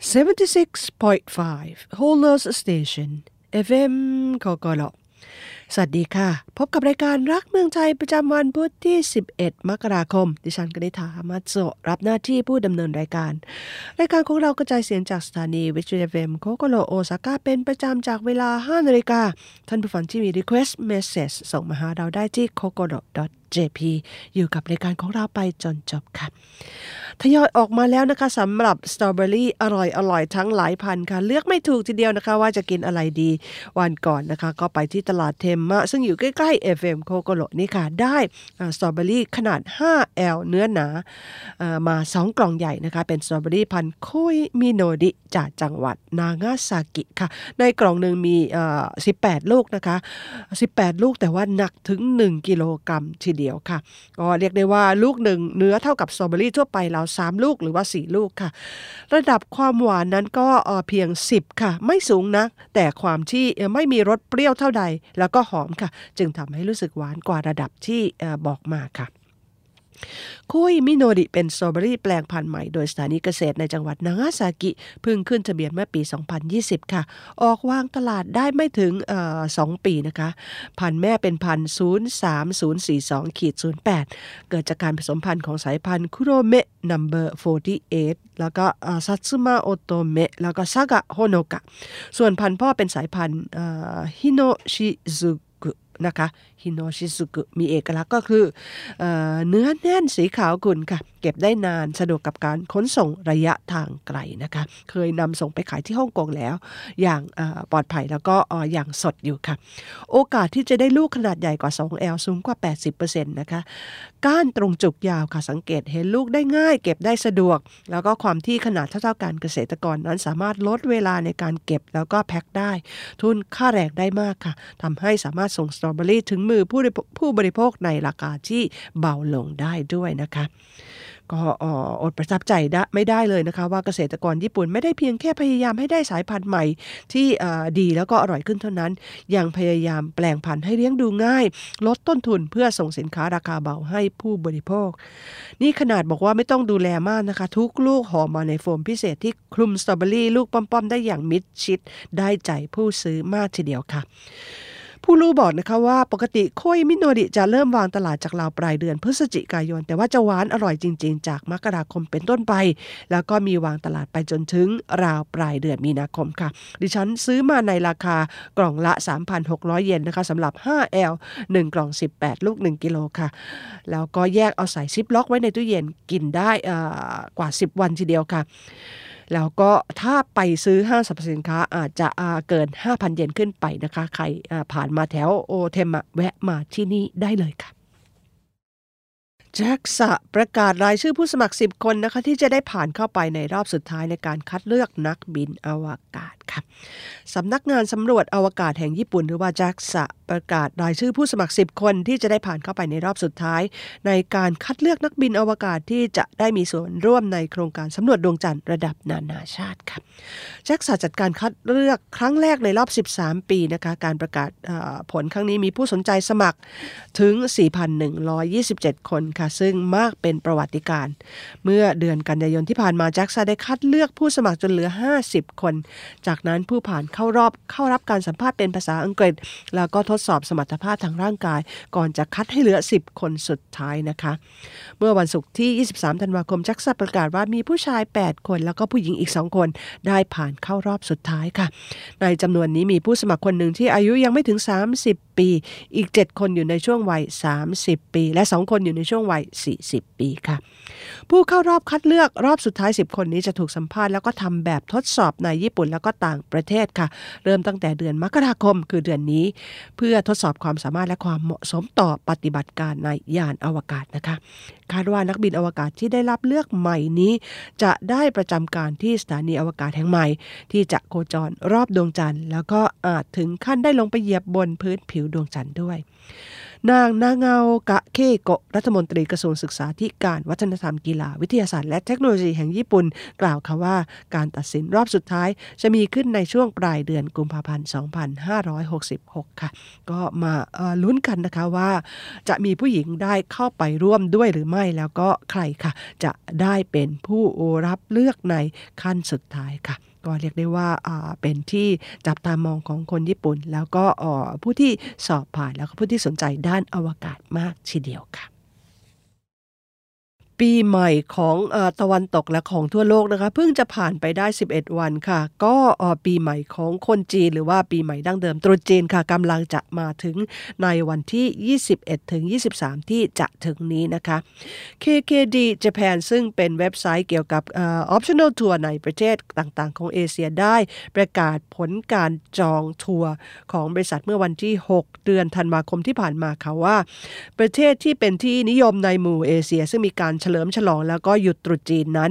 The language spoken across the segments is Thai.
76.5 Holders Station FM กกลสวัสดีค่ะ พบกับรายการรักเมืองไทยประจำวันพุธที่ 11 มกราคม ดิฉันกนิษฐามาโซรับหน้าที่ผู้ดำเนินรายการ รายการของเรากระจายเสียงจากสถานีวิทยุเอมโคโกโลโอซาก้าเป็นประจำจากเวลา 5 นาฬิกา ท่านผู้ฟังที่มี Request Message ส่งมาหาเราได้ที่ k o k o r o JP อยู่กับรายการของเราไปจนจบค่ะ ทยอยออกมาแล้วนะคะสำหรับสตรอเบอรี่อร่อยอร่อยทั้งหลายพันธุ์ค่ะ เลือกไม่ถูกทีเดียวนะคะ ว่าจะกินอะไรดี วันก่อนนะคะ ก็ไปที่ตลาดเทมมะซึ่งอยู่ใกล้ๆ FM COCOLO นี่ค่ะ ได้สตรอเบอรี่ขนาด 5L เนื้อหนามา 2 กล่องใหญ่นะคะ เป็นสตรอเบอรี่พันธุ์ยูเมโนกะจากจังหวัดนางาซากิค่ะ ในกล่องหนึ่งมี 18 ลูกนะคะ 18 ลูกแต่ว่าหนักถึง 1 กิโลกรัมทีเดียวค่ะ ก็เรียกได้ว่าลูกหนึ่งเนื้อเท่ากับสตรอเบอรี่ทั่วไปเรา3ลูกหรือว่า 4 ลูกค่ะ ระดับความหวานนั้นก็เพียง 10 ค่ะ ไม่สูงนะแต่ความที่ไม่มีรสเปรี้ยวเท่าใด แล้วก็หอมค่ะ จึงทำให้รู้สึกหวานกว่าระดับที่บอกมาค่ะ คุยมิโนริเป็นสตรอเบอรี่แปลงพันธุ์ใหม่โดยสถานีเกษตรในจังหวัดนางาซากิเพิ่งขึ้นทะเบียนเมื่อปี 2020 ค่ะ ออกวางตลาดได้ไม่ถึงสองปีนะคะ พันธุ์แม่เป็นพันธุ์ 03042ขีด08 เกิดจากการผสมพันธุ์ของสายพันธุ์คุโรเมะ number 48 แล้วก็ซัตสึมาโอโตเมะแล้วก็ซากะโฮโนกะ ส่วนพันธุ์พ่อเป็นสายพันธุ์ฮิโนชิซุกุนะคะฮิโนชิซุกุมีเอกลักษณ์ก็คือเอเนื้อแน่นสีขาวขุ่นค่ะ เก็บได้นานสะดวกกับการขนส่งระยะทางไกลนะคะ เคยนำส่งไปขายที่ฮ่องกงแล้ว อย่างปลอดภัยแล้วก็อย่างสดอยู่ค่ะ โอกาสที่จะได้ลูกขนาดใหญ่กว่า 2L สูงกว่า 80%นะคะก้านตรงจุกยาวค่ะสังเกตเห็นลูกได้ง่าย เก็บได้สะดวก แล้วก็ความที่ขนาดเท่าๆกันเกษตรกรนั้นสามารถลดเวลาในการเก็บแล้วก็แพ็คได้ ทุนค่าแรงได้มากค่ะทำให้สามารถส่งสตรอเบอรี่ถึงมือผู้ผู้บริโภคในราคาที่เบาลงได้ด้วยนะคะ ก็อดประทับใจไม่ได้เลยนะคะ ว่าเกษตรกรญี่ปุ่นไม่ได้เพียงแค่พยายามให้ได้สายพันธุ์ใหม่ที่ดีแล้วก็อร่อยขึ้นเท่านั้น ยังพยายามแปลงพันธุ์ให้เลี้ยงดูง่าย ลดต้นทุนเพื่อส่งสินค้าราคาเบาให้ผู้บริโภค นี่ขนาดบอกว่าไม่ต้องดูแลมากนะคะ ทุกลูกห่อมาในโฟมพิเศษที่คลุมสตรอเบอรี่ลูกป้อมๆได้อย่างมิดชิดได้ใจผู้ซื้อมากทีเดียวค่ะ ผู้รู้บอกนะคะว่าปกติโคยมิโนริจะเริ่มวางตลาดจากราวปลายเดือนพฤศจิกายน แต่ว่าจะหวานอร่อยจริง ๆ จากมกราคมเป็นต้นไป แล้วก็มีวางตลาดไปจนถึงราวปลายเดือนมีนาคมค่ะ ดิฉันซื้อมาในราคากล่องละ 3,600 เยนนะคะสำหรับ 5L 1 กล่อง 18 ลูก 1 กิโลค่ะ แล้วก็แยกเอาใส่ซิปล็อกไว้ในตู้เย็นกินได้กว่า 10 วันทีเดียวค่ะ แล้วก็ถ้าไปซื้อห้างสรรพสินค้าอาจจะเกิน 5,000 เยนขึ้นไปนะคะ ใครผ่านมาแถวโอเทมะแวะมาที่นี่ได้เลยค่ะ แจ็คสะประกาศรายชื่อผู้สมัคร 10 คนนะคะที่จะได้ผ่านเข้าไปในรอบสุดท้ายในการคัดเลือกนักบินอวกาศค่ะสำนักงานสำรวจอวกาศแห่งญี่ปุ่น หรือว่าแจ็คสะประกาศรายชื่อผู้สมัคร 10 คนที่จะได้ผ่านเข้าไปในรอบสุดท้าย ในการคัดเลือกนักบินอวกาศที่จะได้มีส่วนร่วมในโครงการสำรวจดวงจันทร์ระดับนานาชาติค่ะแจ็คสัจัดการคัดเลือกครั้งแรกในรอบ 13 ปีนะคะการประกาศผลครั้งนี้มีผู้สนใจสมัครถึง 4,127 คนค่ะ ซึ่งมากเป็นประวัติการ เมื่อเดือนกันยายนที่ผ่านมาแจ็คสันได้คัดเลือกผู้สมัครจนเหลือ 50 คน จากนั้นผู้ผ่านเข้ารอบเข้ารับการสัมภาษณ์เป็นภาษาอังกฤษ แล้วก็ทดสอบสมรรถภาพทางร่างกาย ก่อนจะคัดให้เหลือ 10 คนสุดท้ายนะคะ เมื่อวันศุกร์ที่ 23 ธันวาคมแจ็คสันประกาศว่ามีผู้ชาย 8 คน แล้วก็ผู้หญิงอีก 2 คน ได้ผ่านเข้ารอบสุดท้ายค่ะ ในจำนวนนี้มีผู้สมัครคนหนึ่งที่อายุยังไม่ถึง 30 ปี อีก 7 คนอยู่ในช่วงวัย 30 ปี และ 2 คนอยู่ในช่วงวัย 40 ปีค่ะ ผู้เข้ารอบคัดเลือกรอบสุดท้าย 10 คนนี้จะถูกสัมภาษณ์แล้วก็ทำแบบทดสอบในญี่ปุ่นแล้วก็ต่างประเทศค่ะ เริ่มตั้งแต่เดือนมกราคมคือเดือนนี้ เพื่อทดสอบความสามารถและความเหมาะสมต่อปฏิบัติการในยานอวกาศนะคะ คาดว่านักบินอวกาศที่ได้รับเลือกใหม่นี้ จะได้ประจำการที่สถานีอวกาศแห่งใหม่ ที่จะโคจรรอบดวงจันทร์ แล้วก็อาจถึงขั้นได้ลงไปเหยียบบนพื้นผิวดวงจันทร์ด้วย นางนาเงากะเคโกะรัฐมนตรีกระทรวงศึกษาธิการวัฒนธรรมกีฬาวิทยาศาสตร์และเทคโนโลยีแห่งญี่ปุ่น กล่าวค่ะว่าการตัดสินรอบสุดท้าย จะมีขึ้นในช่วงปลายเดือนกุมภาพันธ์ 2566 ค่ะ ก็มาลุ้นกันนะคะว่าจะมีผู้หญิงได้เข้าไปร่วมด้วยหรือไม่แล้วก็ใครค่ะ จะได้เป็นผู้รับเลือกในขั้นสุดท้ายค่ะ ก็เรียกได้ว่าเป็นที่จับตามองของคนญี่ปุ่น แล้วก็ผู้ที่สอบผ่านแล้วก็ผู้ที่สนใจด้านอวกาศมากทีเดียวค่ะ ปีใหม่ของตะวันตกและของทั่วโลกนะคะเพิ่งจะผ่านไปได้ 11 วันค่ะ ก็ปีใหม่ของคนจีน หรือว่าปีใหม่ดั้งเดิมตรุษจีนค่ะกำลังจะมาถึงในวันที่ 21 ถึง 23 ที่จะถึงนี้นะคะ KKD Japan ซึ่งเป็นเว็บไซต์เกี่ยวกับ optional tour ในประเทศต่างๆ ของเอเชียได้ประกาศผลการจองทัวร์ของบริษัทเมื่อวันที่ 6 เดือนธันวาคมที่ผ่านมาค่ะว่า ประเทศที่เป็นที่นิยมในหมู่เอเชีย ซึ่งมีการเฉลิมฉลองแล้วก็หยุดตรุษจีนนั้น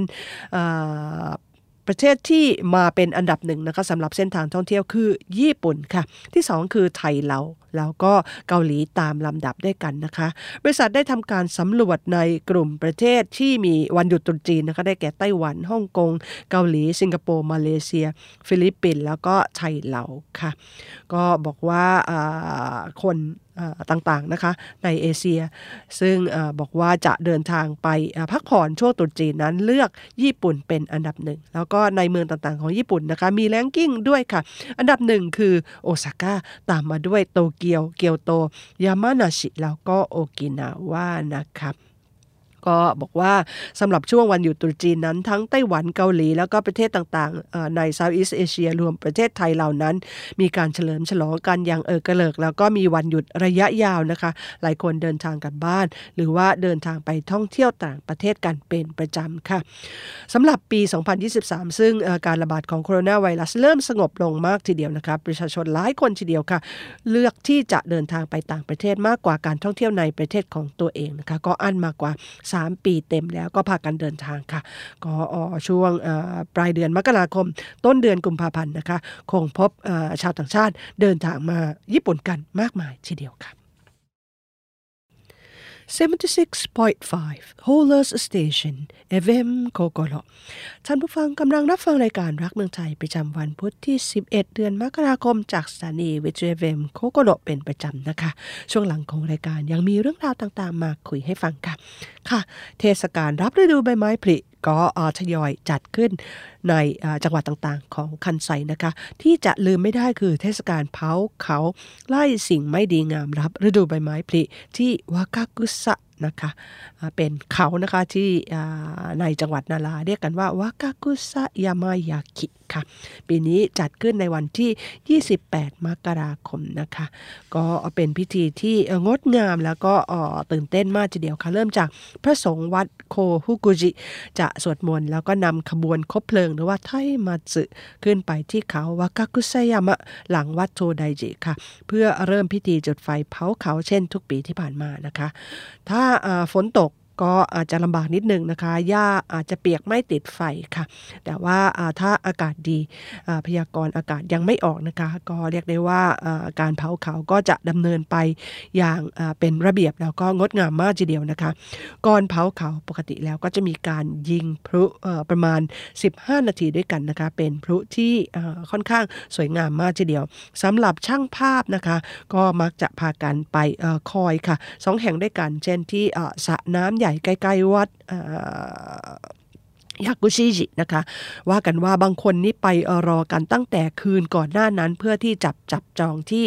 ประเทศที่มาเป็นอันดับหนึ่งนะคะสำหรับเส้นทางท่องเที่ยวคือญี่ปุ่นค่ะ ที่ 2 คือไทยเราแล้วก็เกาหลีตามลำดับด้วยกันนะคะ บริษัทได้ทำการสำรวจในกลุ่มประเทศที่มีวันหยุดตรุษจีนนะคะได้แก่ไต้หวันฮ่องกง เกาหลี สิงคโปร์ มาเลเซีย ฟิลิปปินส์แล้วก็ไทยเราค่ะ ก็บอกว่าคน ต่างๆนะคะในเอเชีย ซึ่งบอกว่าจะเดินทางไปพักผ่อนช่วงตรุษจีนนั้นเลือกญี่ปุ่นเป็นอันดับหนึ่ง แล้วก็ในเมืองต่างๆของญี่ปุ่นนะคะมี ranking ด้วยค่ะ อันดับหนึ่งคือโอซาก้าตามมาด้วยโตเกียว เกียวโต ยามานาชิ แล้วก็โอกินาว่านะครับ ก็บอกว่าสำหรับช่วงวันหยุดตรุษจีนนั้นทั้งไต้หวันเกาหลี แล้วก็ประเทศต่างๆ ในเซาท์อีสเอเชียรวมประเทศไทยเหล่านั้น มีการเฉลิมฉลองกันอย่างเออกระเลิก แล้วก็มีวันหยุดระยะยาวนะคะ หลายคนเดินทางกันบ้าน หรือว่าเดินทางไปท่องเที่ยวต่างประเทศกันเป็นประจำค่ะสำหรับปี 2023 ซึ่งการระบาดของโคโรนาไวรัสเริ่มสงบลงมากทีเดียวนะคะประชาชนหลายคนทีเดียวค่ะ เลือกที่จะเดินทางไปต่างประเทศมากกว่าการท่องเที่ยวในประเทศของตัวเองนะคะก็อันมากกว่า3 ปีเต็มแล้วก็พากันเดินทางค่ะก็ช่วงปลายเดือนมกราคม ต้นเดือนกุมภาพันธ์นะคะ คงพบชาวต่างชาติเดินทางมาญี่ปุ่นกันมากมายทีเดียวค่ะ 76.5 Holers Station FM โคโกโลท่านผู้ฟังกำลังรับฟังรายการรักเมืองไทยประจำวันพุธที่ 11 เดือนมกราคมจากสถานีวิทยุ FM โคโกโลเป็นประจำนะคะ ช่วงหลังของรายการยังมีเรื่องราวต่างๆ มาคุยให้ฟังค่ะ ค่ะ เทศกาลรับฤดูใบไม้ผลิก็ทยอยจัดขึ้นในจังหวัดต่างๆ ของคันไซนะคะ ที่จะลืมไม่ได้คือเทศกาลเผาเขาไล่สิ่งไม่ดีงามรับฤดูใบไม้ผลิที่วากากุสะ นะคะเป็นเขานะคะที่ในจังหวัดนาราเรียกกันว่าวากากุสะยามายากิค่ะปีนี้จัดขึ้นในวันที่ 28 มกราคมนะคะ ก็เป็นพิธีที่งดงามแล้วก็ตื่นเต้นมากทีเดียวค่ะเริ่มจากพระสงฆ์วัดโคฮุกุจิ จะสวดมนต์แล้วก็นำขบวนคบเพลิงหรือว่าไทมาสึขึ้นไปที่เขาวากากุสยามะหลังวัดโทไดจิค่ะ เพื่อเริ่มพิธีจุดไฟเผาเขาเช่นทุกปีที่ผ่านมานะคะ ถ้าฝนตก ก็อาจจะลำบากนิดนึงนะคะหญ้าอาจจะเปียกไม่ติดไฟค่ะ แต่ว่าถ้าอากาศดีพยากรณ์อากาศยังไม่ออกนะคะ ก็เรียกได้ว่าการเผาเขาก็จะดำเนินไปอย่างเป็นระเบียบแล้วก็งดงามมากทีเดียวนะคะ ก่อนเผาเขาปกติแล้วก็จะมีการยิงพลุประมาณ 15 นาทีด้วยกันนะคะ เป็นพลุที่ค่อนข้างสวยงามมากทีเดียวสำหรับช่างภาพนะคะ ก็มักจะพากันไปคอยค่ะสองแห่งด้วยกัน เช่นที่สระน้ำใหญ่ใกล้ๆวัดยากุชิจินะคะ ว่ากันว่าบางคนนี่ไปรอกันตั้งแต่คืนก่อนหน้านั้นเพื่อที่จับจับจองที่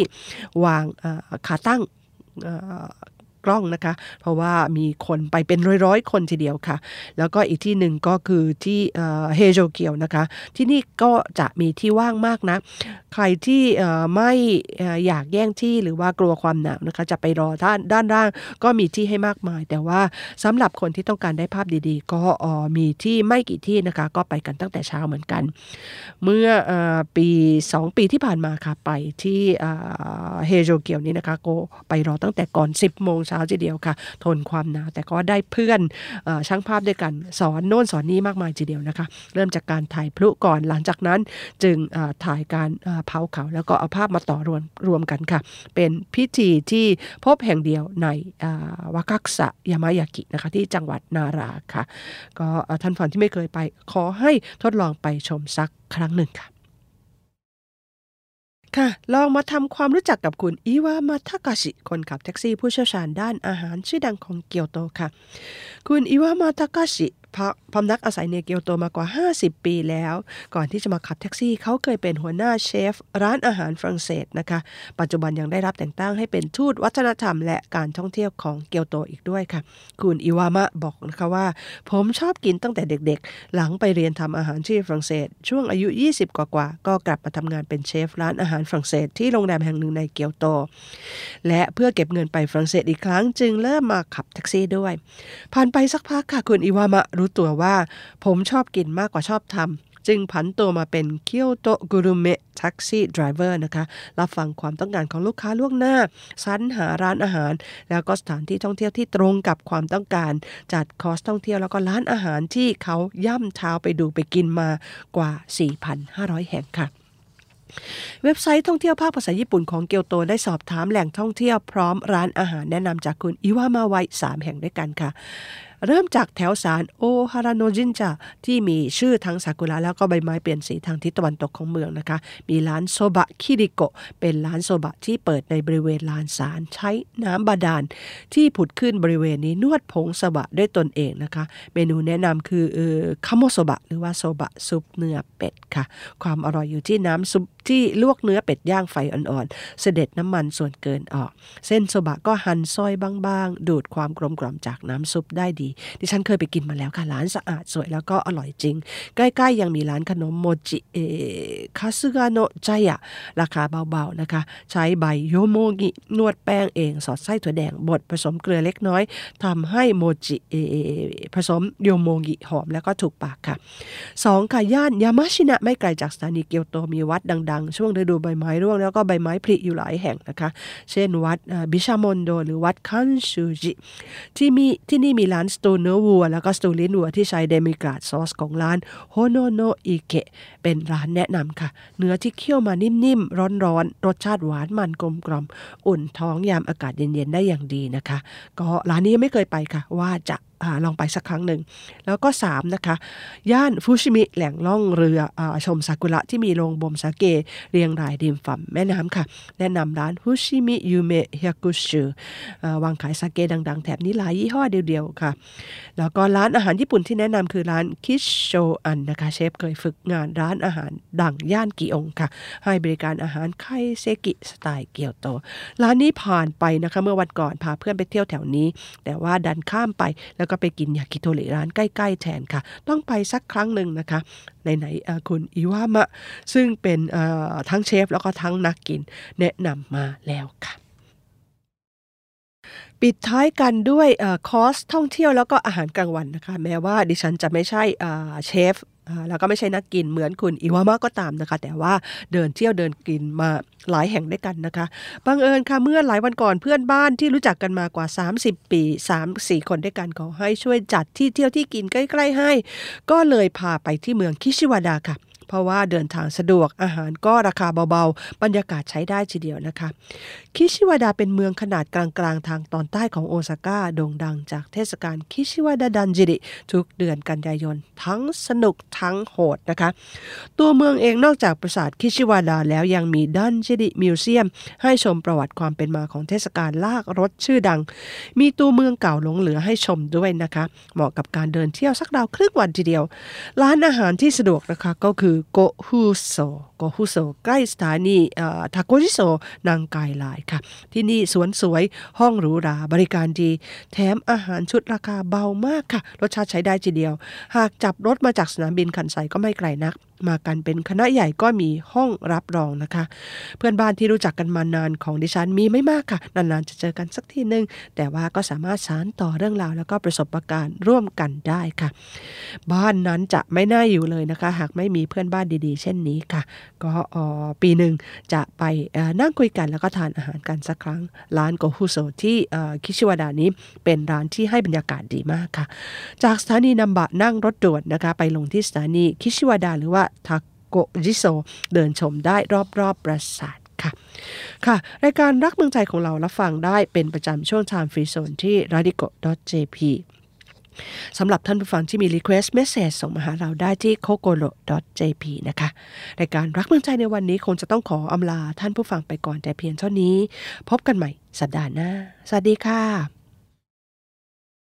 วางขาตั้ง กล้องนะคะ เพราะว่ามีคนไปเป็นร้อยๆ คนทีเดียวค่ะ แล้วก็อีกที่หนึ่งก็คือที่เฮโจเกียวนะคะ ที่นี่ก็จะมีที่ว่างมากนะ ใครที่ไม่อยากแย่งที่หรือว่ากลัวความหนาวนะคะ จะไปรอด้านด้านล่างก็มีที่ให้มากมาย แต่ว่าสำหรับคนที่ต้องการได้ภาพดีๆ ก็มีที่ไม่กี่ที่นะคะ ก็ไปกันตั้งแต่เช้าเหมือนกัน เมื่อปี 2 ปีที่ผ่านมาค่ะไปที่เฮโจเกียวนี้นะคะก็ไปรอตั้งแต่ก่อน 10โมงช้าทีเดียวค่ะ ทนความหนาวแต่ก็ได้เพื่อนอช่างภาพด้วยกันสอนโน่นสอนนี้มากมายทีเดียวนะคะ เริ่มจากการถ่ายพลุก่อนหลังจากนั้นจึงถ่ายการเผาเขา แล้วก็เอาภาพมาต่อรวมรวมกันค่ะ เป็นพิธีที่พบแห่งเดียวในวากักสะยามายากินะคะที่จังหวัดนาราค่ะ ก็ท่านฝันที่ไม่เคยไปขอให้ทดลองไปชมสักครั้งหนึ่งค่ะ ค่ะ ลองมาทำความรู้จักกับคุณอิวามาทากาชิ คนขับแท็กซี่ผู้เชี่ยวชาญด้านอาหารชื่อดังของเกียวโตค่ะ คุณอิวามาทากาชิ พำนักอาศัยในเกียวโตมากว่า 50 ปีแล้ว ก่อนที่จะมาขับแท็กซี่เขาเคยเป็นหัวหน้าเชฟ ร้านอาหารฝรั่งเศสนะคะ ปัจจุบันยังได้รับแต่งตั้งให้เป็นทูตวัฒนธรรม และการท่องเที่ยวของเกียวโตอีกด้วยค่ะ คุณอิวามะบอกนะคะว่า ผมชอบกินตั้งแต่เด็กๆ หลังไปเรียนทำอาหารที่ฝรั่งเศส ช่วงอายุ 20 กว่าๆก็กลับมาทำงานเป็นเชฟร้านอาหารฝรั่งเศสที่โรงแรมแห่งหนึ่งในเกียวโต และเพื่อเก็บเงินไปฝรั่งเศสอีกครั้ง จึงเริ่มมาขับแท็กซี่ด้วย ผ่านไปสักพักค่ะคุณอิวามะรู้ตัวว่า ผมชอบกินมากกว่าชอบทำจึงผันตัวมาเป็นเคียวโตกุรุเมะ taxi driver นะคะ รับฟังความต้องการของลูกค้าล่วงหน้า สรรหาร้านอาหาร แล้วก็สถานที่ท่องเที่ยวที่ตรงกับความต้องการ จัดคอร์สท่องเที่ยวแล้วก็ร้านอาหารที่เขาย่ำเท้าไปดูไปกินมากว่า 4,500 แห่งค่ะเว็บไซต์ท่องเที่ยวภาคภาษาญี่ปุ่นของเกียวโตได้สอบถามแหล่งท่องเที่ยวพร้อมร้านอาหารแนะนำจากคุณอิวามาไว3แห่งด้วยกันค่ะ เริ่มจากแถวสารโอฮาราโนจินจาที่มีชื่อทั้งซากุระแล้วก็ใบไม้เปลี่ยนสีทางทิศตะวันตกของเมืองนะคะ มีร้านโซบะคิริโกะเป็นร้านโซบะที่เปิดในบริเวณลานสารใช้น้ำบาดาล ที่ผุดขึ้นบริเวณนี้นวดผงโซบะด้วยตนเองนะคะ เมนูแนะนำคือคาโมโซบะหรือว่าโซบะซุปเนื้อเป็ดค่ะ ความอร่อยอยู่ที่น้ำซุปที่ลวกเนื้อเป็ดย่างไฟอ่อนๆ เสด็จน้ำมันส่วนเกินออก เส้นโซบะก็หั่นซอยบางๆ ดูดความกลมกล่อมจากน้ำซุปได้ดีดิฉันเคยไปกินมาแล้วค่ะ ร้านสะอาดสวยแล้วก็อร่อยจริง ใกล้ๆ ยังมีร้านขนมโมจิเอคาซึกาโนใจอะราคาเบาๆนะคะ ใช้ใบโยโมกินวดแป้งเอง สอดไส้ถั่วแดงบดผสมเกลือเล็กน้อยทำให้โมจิเอผสมโยโมกิหอมแล้วก็ถูกปากค่ะสองค่ะ ย่านยามาชินะไม่ไกลจากสถานีเกียวโตมีวัดดัง ๆ ช่วงฤดูใบไม้ร่วงแล้วก็ใบไม้ผลิอยู่หลายแห่งนะคะ เช่นวัดบิชามอนโดหรือวัดคันชูจิที่มีที่นี่มีร้านสตูเนื้อวัว แล้วก็สตูลิ้นวัวที่ใช้ demi-glace ซอสของร้านโฮโนโนอิเกะเป็นร้านแนะนำค่ะ เนื้อที่เคี่ยวมานิ่มๆ ร้อนๆ รสชาติหวานมันกลมกล่อม อุ่นท้องยามอากาศเย็นๆ ได้อย่างดีนะคะ ก็ร้านนี้ไม่เคยไปค่ะ ว่าจะ ลองไปสักครั้งหนึ่ง แล้วก็ 3 นะคะ ย่านฟูชิมิแหล่งล่องเรือชมซากุระที่มีโรงบ่มสาเกเรียงรายริมฝั่งแม่น้ำค่ะ แนะนำร้านฟูชิมิยูเมะฮยากุชิวางขายสาเกดังๆ แถบนี้หลายยี่ห้อทีเดียวค่ะ แล้วก็ร้านอาหารญี่ปุ่นที่แนะนำคือร้านคิชโชอันนะคะเชฟเคยฝึกงานร้านอาหารดังย่านกิองค่ะ ให้บริการอาหารไคเซกิสไตล์เกียวโต ร้านนี้ผ่านไปนะคะเมื่อวันก่อนพาเพื่อนไปเที่ยวแถวนี้ แต่ว่าดันข้ามไปแล้วก็ก็ไปกินยากิโทริร้านใกล้ ๆ แทนค่ะ ต้องไปสักครั้งหนึ่งนะคะไหนๆคุณอิวามะ ซึ่งเป็นทั้งเชฟแล้วก็ทั้งนักกินแนะนำมาแล้วค่ะปิดท้ายกันด้วยคอร์สท่องเที่ยวแล้วก็อาหารกลางวันนะคะ แม้ว่าดิฉันจะไม่ใช่เชฟแล้วก็ไม่ใช่นักกินเหมือนคุณอิวามะก็ตามนะคะ แต่ว่าเดินเที่ยวเดินกินมา หลายแห่งด้วยกันนะคะบังเอิญค่ะเมื่อหลายวันก่อนเพื่อนบ้านที่รู้จักกันมากว่า 30 ปี 3-4 คนด้วยกันขอให้ช่วยจัดที่เที่ยวที่กินใกล้ ๆ ให้ ก็เลยพาไปที่เมืองคิชิวาดาค่ะเพราะว่าเดินทางสะดวกอาหารก็ราคาเบาๆ บรรยากาศใช้ได้ทีเดียวนะคะ คิชิวาดาเป็นเมืองขนาดกลางๆ ทางตอนใต้ของโอซาก้าโด่งดังจากเทศกาลคิชิวาดาดันจิริทุกเดือนกันยายน ทั้งสนุกทั้งโหดนะคะ ตัวเมืองเองนอกจากปราสาทคิชิวาดาแล้วยังมีดันจิริมิวเซียม ให้ชมประวัติความเป็นมาของเทศกาลลากรถชื่อดัง มีตัวเมืองเก่าหลงเหลือให้ชมด้วยนะคะ เหมาะกับการเดินเที่ยวสักราวครึ่งวันทีเดียว ร้านอาหารที่สะดวกนะคะก็คือโกฮุโซโกฮุโซใกล้สถานีทาโกจิโซนันไกายลายค่ะ ที่นี่สวนสวยห้องหรูหราบริการดี แถมอาหารชุดราคาเบามากค่ะ รสชาติใช้ได้ทีเดียว หากจับรถมาจากสนามบินคันไซก็ไม่ไกลนัก มากันเป็นคณะใหญ่ก็มีห้องรับรองนะคะ เพื่อนบ้านที่รู้จักกันมานานของดิฉันมีไม่มากค่ะ นานๆจะเจอกันสักทีหนึ่งแต่ว่าก็สามารถสานต่อเรื่องราวแล้วก็ประสบการณ์ร่วมกันได้ค่ะ บ้านนั้นจะไม่น่าอยู่เลยนะคะ หากไม่มีเพื่อนบ้านดีๆ เช่นนี้ค่ะ ก็ปีหนึ่งจะไปนั่งคุยกันแล้วก็ทานอาหารกันสักครั้ง ร้านโกฮุโซที่คิชิวดานี้เป็นร้านที่ให้บรรยากาศดีมากค่ะ จากสถานีนัมบะนั่งรถด่วนนะคะ ไปลงที่สถานีคิชิวดาหรือว่าทาโกจิโซเดินชมได้รอบๆปราสาทค่ะค่ะ รายการรักเมืองใจของเรารับฟังได้เป็นประจำช่วง Time Free Zone ที่ radico.jp สำหรับท่านผู้ฟังที่มี request message ส่งมาหาเราได้ที่ kokoro.jp นะคะรายการรักเมืองใจในวันนี้คงจะต้องขออำลาท่านผู้ฟังไปก่อนแต่เพียงเท่านี้ พบกันใหม่สัปดาห์หน้า สวัสดีค่ะ